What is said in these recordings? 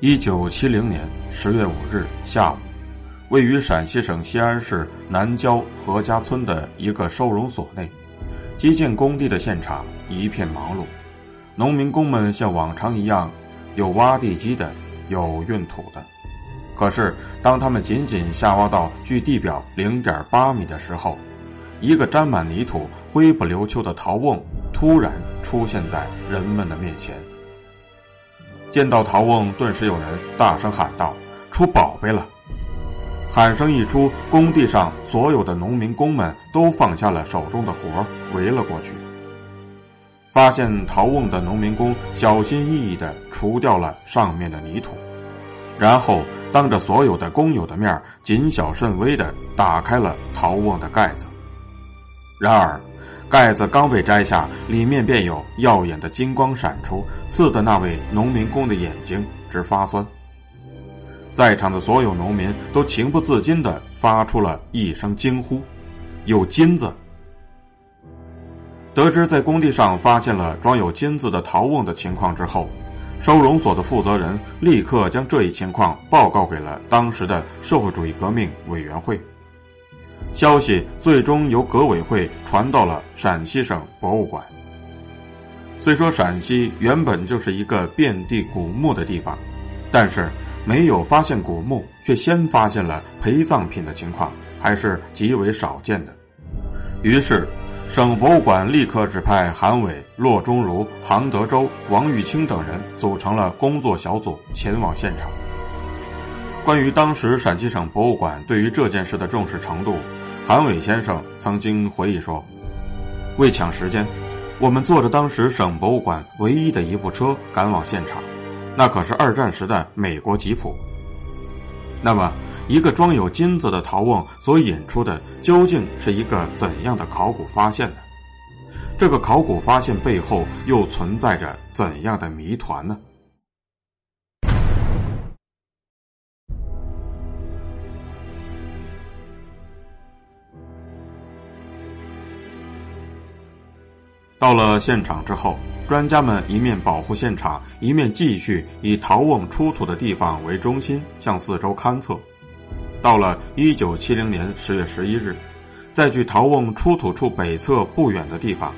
一九七零年十月五日下午，位于陕西省西安市南郊何家村的一个收容所内，基建工地的现场一片忙碌。农民工们像往常一样，有挖地基的，有运土的。可是，当他们仅仅下挖到距地表零点八米的时候，一个沾满泥土、灰不溜秋的陶瓮突然出现在人们的面前。见到陶瓮，顿时有人大声喊道：“出宝贝了！”喊声一出，工地上所有的农民工们都放下了手中的活围了过去。发现陶瓮的农民工小心翼翼地除掉了上面的泥土，然后当着所有的工友的面，谨小慎微地打开了陶瓮的盖子。然而，盖子刚被摘下，里面便有耀眼的金光闪出，刺得那位农民工的眼睛直发酸。在场的所有农民都情不自禁地发出了一声惊呼：“有金子！”得知在工地上发现了装有金子的陶瓮的情况之后，收容所的负责人立刻将这一情况报告给了当时的社会主义革命委员会。消息最终由革委会传到了陕西省博物馆。虽说陕西原本就是一个遍地古墓的地方，但是没有发现古墓却先发现了陪葬品的情况，还是极为少见的。于是，省博物馆立刻指派韩伟、骆中儒、杭德周、王玉清等人组成了工作小组前往现场。关于当时陕西省博物馆对于这件事的重视程度。韩伟先生曾经回忆说：“为抢时间，我们坐着当时省博物馆唯一的一部车赶往现场，那可是二战时的美国吉普。那么，一个装有金子的陶瓮所引出的，究竟是一个怎样的考古发现呢？这个考古发现背后又存在着怎样的谜团呢？”到了现场之后，专家们一面保护现场，一面继续以陶瓮出土的地方为中心向四周勘测。到了一九七零年十月十一日，在距陶瓮出土处北侧不远的地方，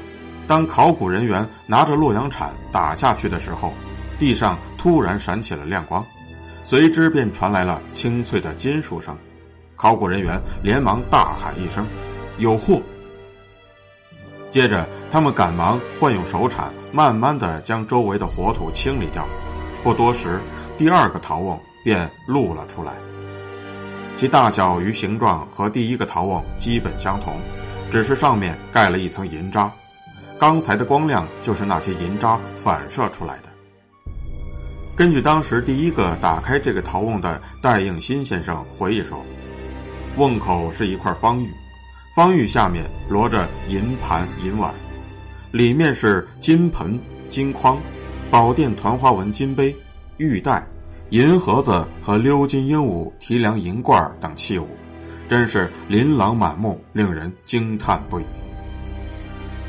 当考古人员拿着洛阳铲打下去的时候，地上突然闪起了亮光，随之便传来了清脆的金属声。考古人员连忙大喊一声：“有货！”接着，他们赶忙换用手铲，慢慢的将周围的火土清理掉。不多时，第二个陶瓮便露了出来，其大小与形状和第一个陶瓮基本相同，只是上面盖了一层银渣。刚才的光亮就是那些银渣反射出来的。根据当时第一个打开这个陶瓮的戴应新先生回忆说，瓮口是一块方玉。方玉下面摞着银盘银碗，里面是金盆、金筐、宝殿团花纹金杯、玉带、银盒子和鎏金鹦鹉提梁银罐等器物，真是琳琅满目，令人惊叹不已。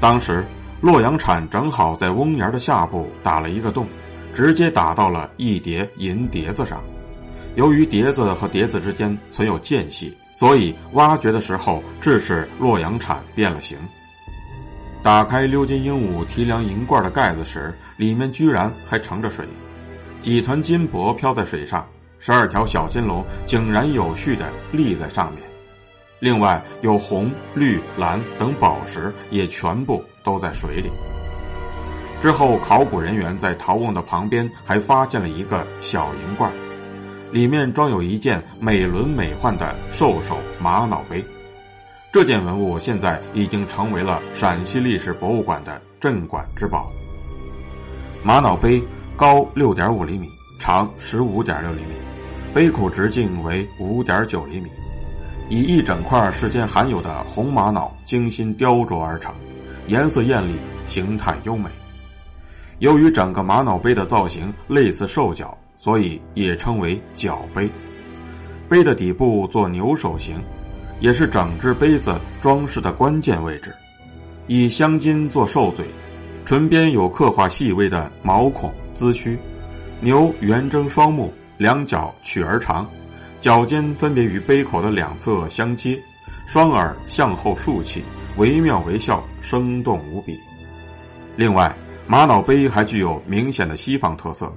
当时洛阳铲正好在瓮沿的下部打了一个洞，直接打到了一叠银碟子上。由于碟子和碟子之间存有间隙。所以挖掘的时候，致使洛阳铲变了形。打开鎏金鹦鹉提梁银罐的盖子时，里面居然还盛着水，几团金箔飘在水上，十二条小金龙井然有序地立在上面。另外有红、绿、蓝等宝石也全部都在水里。之后，考古人员在陶瓮的旁边还发现了一个小银罐。里面装有一件美轮美奂的兽首玛瑙杯，这件文物现在已经成为了陕西历史博物馆的镇馆之宝。玛瑙杯高六点五厘米，长十五点六厘米，杯口直径为五点九厘米，以一整块世间罕有的红玛瑙精心雕琢而成，颜色艳丽，形态优美。由于整个玛瑙杯的造型类似兽角，所以也称为角杯。杯的底部做牛首形，也是整只杯子装饰的关键位置。以镶金做兽嘴，唇边有刻画细微的毛孔髭须，牛圆睁双目，两脚曲而长，脚尖分别与杯口的两侧相接，双耳向后竖起，惟妙惟肖，生动无比。另外，玛瑙杯还具有明显的西方特色，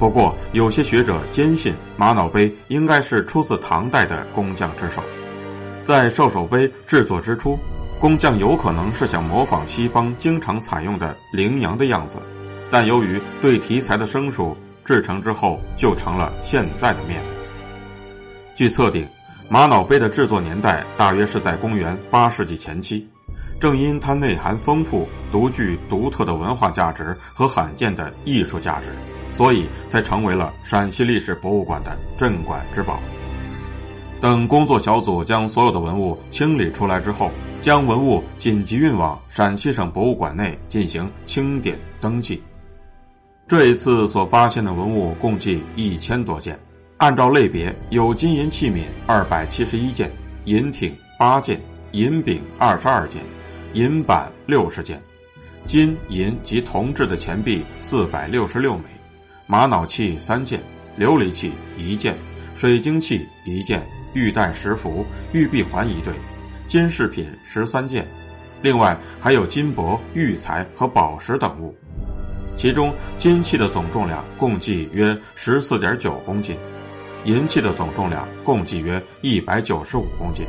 不过有些学者坚信玛瑙杯应该是出自唐代的工匠之手，在兽首杯制作之初。工匠有可能是想模仿西方经常采用的羚羊的样子，但由于对题材的生疏，制成之后就成了现在的面。据测定，玛瑙杯的制作年代大约是在公元八世纪前期。正因它内涵丰富、独具独特的文化价值和罕见的艺术价值，所以才成为了陕西历史博物馆的镇馆之宝。等工作小组将所有的文物清理出来之后。将文物紧急运往陕西省博物馆内进行清点登记。这一次所发现的文物共计一千多件，按照类别有金银器皿二百七十一件，银艇八件，银饼二十二件，银板六十件，金银及铜制的钱币四百六十六枚，玛瑙器三件，琉璃器一件，水晶器一件，玉带十幅，玉璧环一对。金饰品十三件，另外还有金箔、玉材和宝石等物，其中金器的总重量共计约十四点九公斤，银器的总重量共计约一百九十五公斤。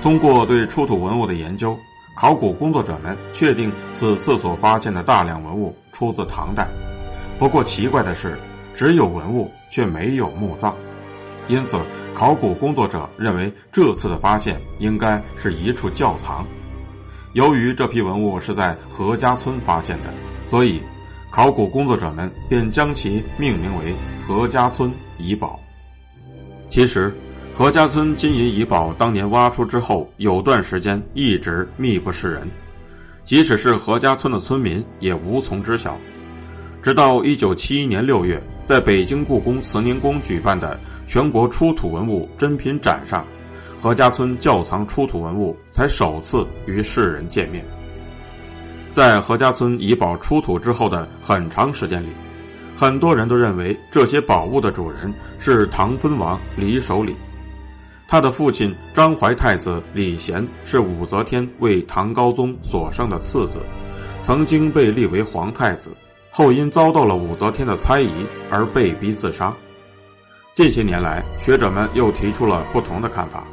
通过对出土文物的研究，考古工作者们确定此次所发现的大量文物出自唐代。不过奇怪的是，只有文物却没有墓葬。因此，考古工作者认为这次的发现应该是一处窖藏。由于这批文物是在何家村发现的，所以考古工作者们便将其命名为何家村遗宝。其实，何家村金银遗宝当年挖出之后，有段时间一直秘不示人，即使是何家村的村民也无从知晓。直到一九七一年六月，在北京故宫慈宁宫举办的全国出土文物珍品展上，何家村窖藏出土文物才首次与世人见面。在何家村遗宝出土之后的很长时间里，很多人都认为这些宝物的主人是唐分王李守礼，他的父亲张怀太子李贤是武则天为唐高宗所生的次子，曾经被立为皇太子。后因遭到了武则天的猜疑而被逼自杀。近些年来，学者们又提出了不同的看法。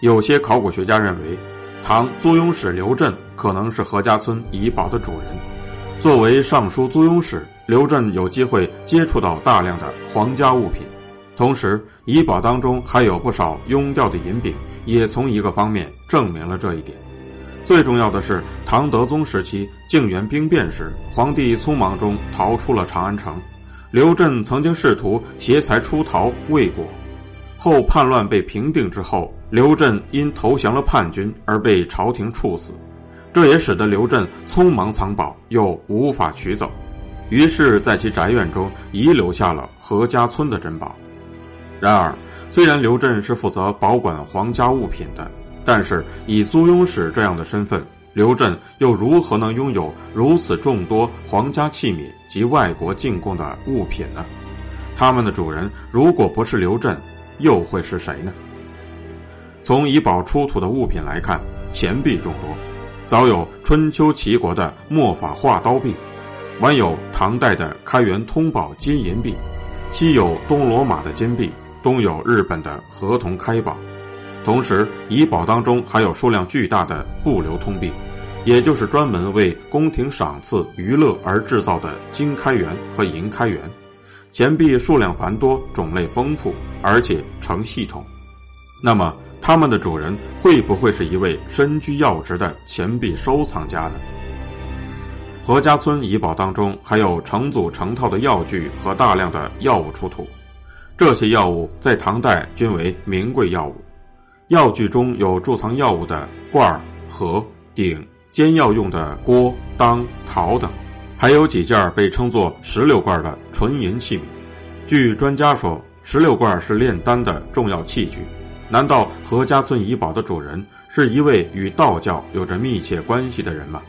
有些考古学家认为，唐租庸使刘振可能是何家村遗宝的主人。作为尚书租庸使，刘振有机会接触到大量的皇家物品，同时遗宝当中还有不少庸掉的银饼，也从一个方面证明了这一点。最重要的是，唐德宗时期靖元兵变时，皇帝匆忙中逃出了长安城，刘震曾经试图携财出逃未果，后叛乱被平定之后，刘震因投降了叛军而被朝廷处死，这也使得刘震匆忙藏宝又无法取走，于是在其宅院中遗留下了何家村的珍宝。然而，虽然刘震是负责保管皇家物品的。但是，以租庸使这样的身份，刘震又如何能拥有如此众多皇家器皿及外国进贡的物品呢？他们的主人如果不是刘震，又会是谁呢？从遗宝出土的物品来看，钱币众多，早有春秋齐国的墨法画刀币，晚有唐代的开元通宝金银币，西有东罗马的金币，东有日本的合同开宝。同时，遗宝当中还有数量巨大的不流通币，也就是专门为宫廷赏赐、娱乐而制造的金开元和银开元。钱币数量繁多，种类丰富，而且成系统。那么，他们的主人会不会是一位身居要职的钱币收藏家呢？何家村遗宝当中还有成组成套的药具和大量的药物出土。这些药物在唐代均为名贵药物。药具中有贮藏药物的罐、盒、鼎、煎药用的锅、当、陶等，还有几件被称作石榴罐的纯银器皿。据专家说，石榴罐是炼丹的重要器具。难道何家村遗宝的主人是一位与道教有着密切关系的人吗？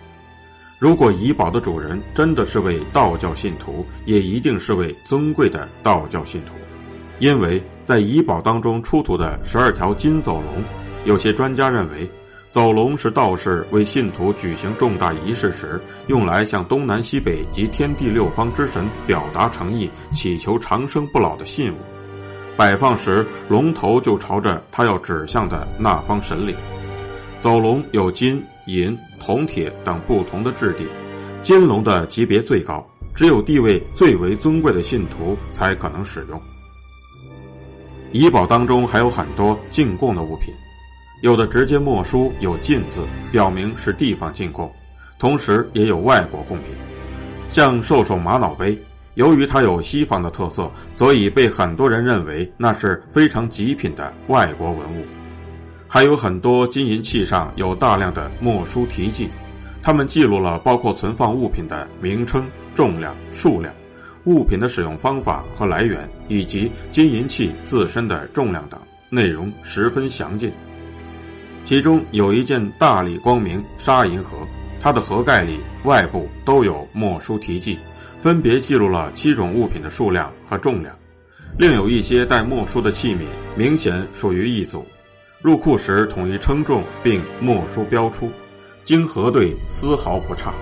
如果遗宝的主人真的是位道教信徒，也一定是位尊贵的道教信徒，因为在遗宝当中出土的十二条金走龙，有些专家认为，走龙是道士为信徒举行重大仪式时用来向东南西北及天地六方之神表达诚意、祈求长生不老的信物。摆放时，龙头就朝着他要指向的那方神灵。走龙有金、银、铜、铁等不同的质地，金龙的级别最高，只有地位最为尊贵的信徒才可能使用。遗宝当中还有很多进贡的物品，有的直接墨书有“进”字，表明是地方进贡，同时也有外国贡品，像兽首玛瑙杯。由于它有西方的特色，所以被很多人认为那是非常极品的外国文物。还有很多金银器上有大量的墨书题记，它们记录了包括存放物品的名称、重量、数量、物品的使用方法和来源，以及金银器自身的重量等，内容十分详尽。其中有一件大理光明砂银盒，它的盒盖里外部都有墨书题记。分别记录了七种物品的数量和重量，另有一些带墨书的器皿，明显属于一组。入库时统一称重并墨书标出，经核对丝毫不差。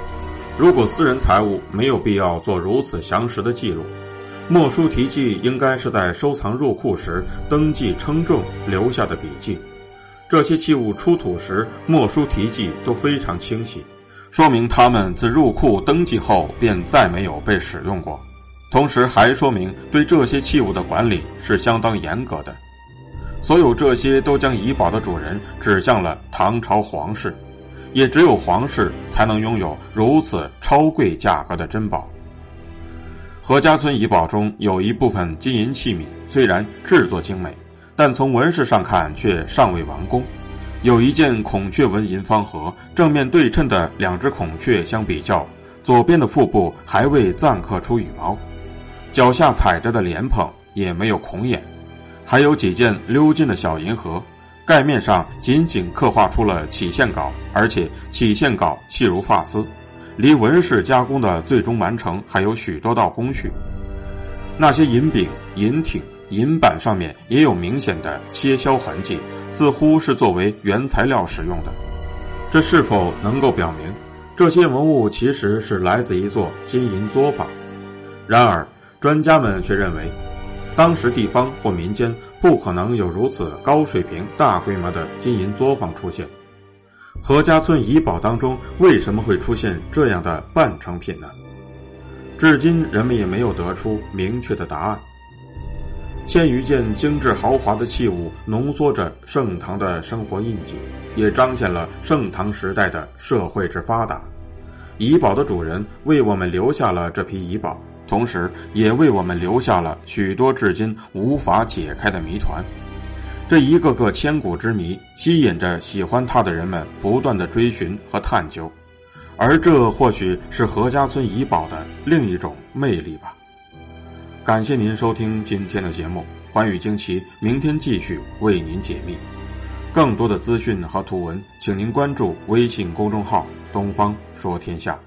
如果私人财物，没有必要做如此详实的记录。墨书题记应该是在收藏入库时登记称重留下的笔记。这些器物出土时，墨书题记都非常清晰。说明他们自入库登记后便再没有被使用过，同时还说明对这些器物的管理是相当严格的。所有这些都将遗宝的主人指向了唐朝皇室，也只有皇室才能拥有如此超贵价格的珍宝。何家村遗宝中有一部分金银器皿，虽然制作精美，但从纹饰上看却尚未完工。有一件孔雀纹银方盒，正面对称的两只孔雀相比较，左边的腹部还未錾刻出羽毛，脚下踩着的莲蓬也没有孔眼，还有几件鎏金的小银盒，盖面上仅仅刻画出了起线稿，而且起线稿细如发丝，离纹饰加工的最终完成还有许多道工序。那些银柄、银挺、银板上面也有明显的切削痕迹。似乎是作为原材料使用的，这是否能够表明这些文物其实是来自一座金银作坊？然而，专家们却认为，当时地方或民间不可能有如此高水平、大规模的金银作坊出现。何家村遗宝当中为什么会出现这样的半成品呢？至今，人们也没有得出明确的答案。千余件精致豪华的器物，浓缩着盛唐的生活印记，也彰显了盛唐时代的社会之发达。遗宝的主人为我们留下了这批遗宝，同时也为我们留下了许多至今无法解开的谜团。这一个个千古之谜，吸引着喜欢它的人们不断的追寻和探究，而这或许是何家村遗宝的另一种魅力吧。感谢您收听今天的节目，寰宇惊奇，明天继续为您解密。更多的资讯和图文，请您关注微信公众号“东方说天下”。